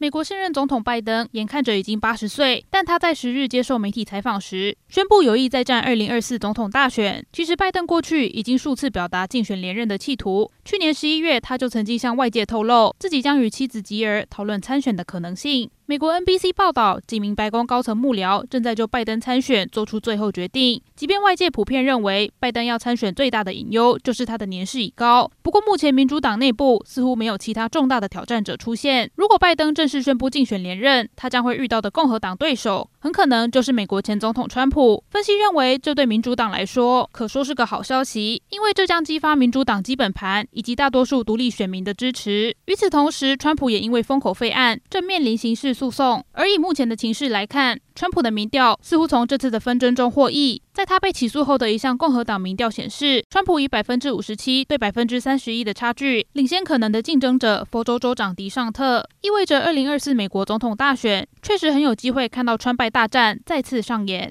美国现任总统拜登眼看着已经八十岁，但他在十日接受媒体采访时宣布有意再战二零二四总统大选。其实，拜登过去已经数次表达竞选连任的企图。去年十一月，他就曾经向外界透露自己将与妻子吉尔讨论参选的可能性。美国 NBC 报道，几名白宫高层幕僚正在就拜登参选做出最后决定。即便外界普遍认为拜登要参选最大的隐忧就是他的年事已高，不过目前民主党内部似乎没有其他重大的挑战者出现。如果拜登正是宣布竞选连任，他将会遇到的共和党对手很可能就是美国前总统川普。分析认为，这对民主党来说可说是个好消息，因为这将激发民主党基本盘以及大多数独立选民的支持。与此同时，川普也因为封口费案正面临刑事诉讼，而以目前的情势来看，川普的民调似乎从这次的纷争中获益。在他被起诉后的一项共和党民调显示，川普以百分之五十七对百分之三十一的差距领先可能的竞争者佛州州长迪尚特，意味着二零二四美国总统大选确实很有机会看到川拜大战再次上演。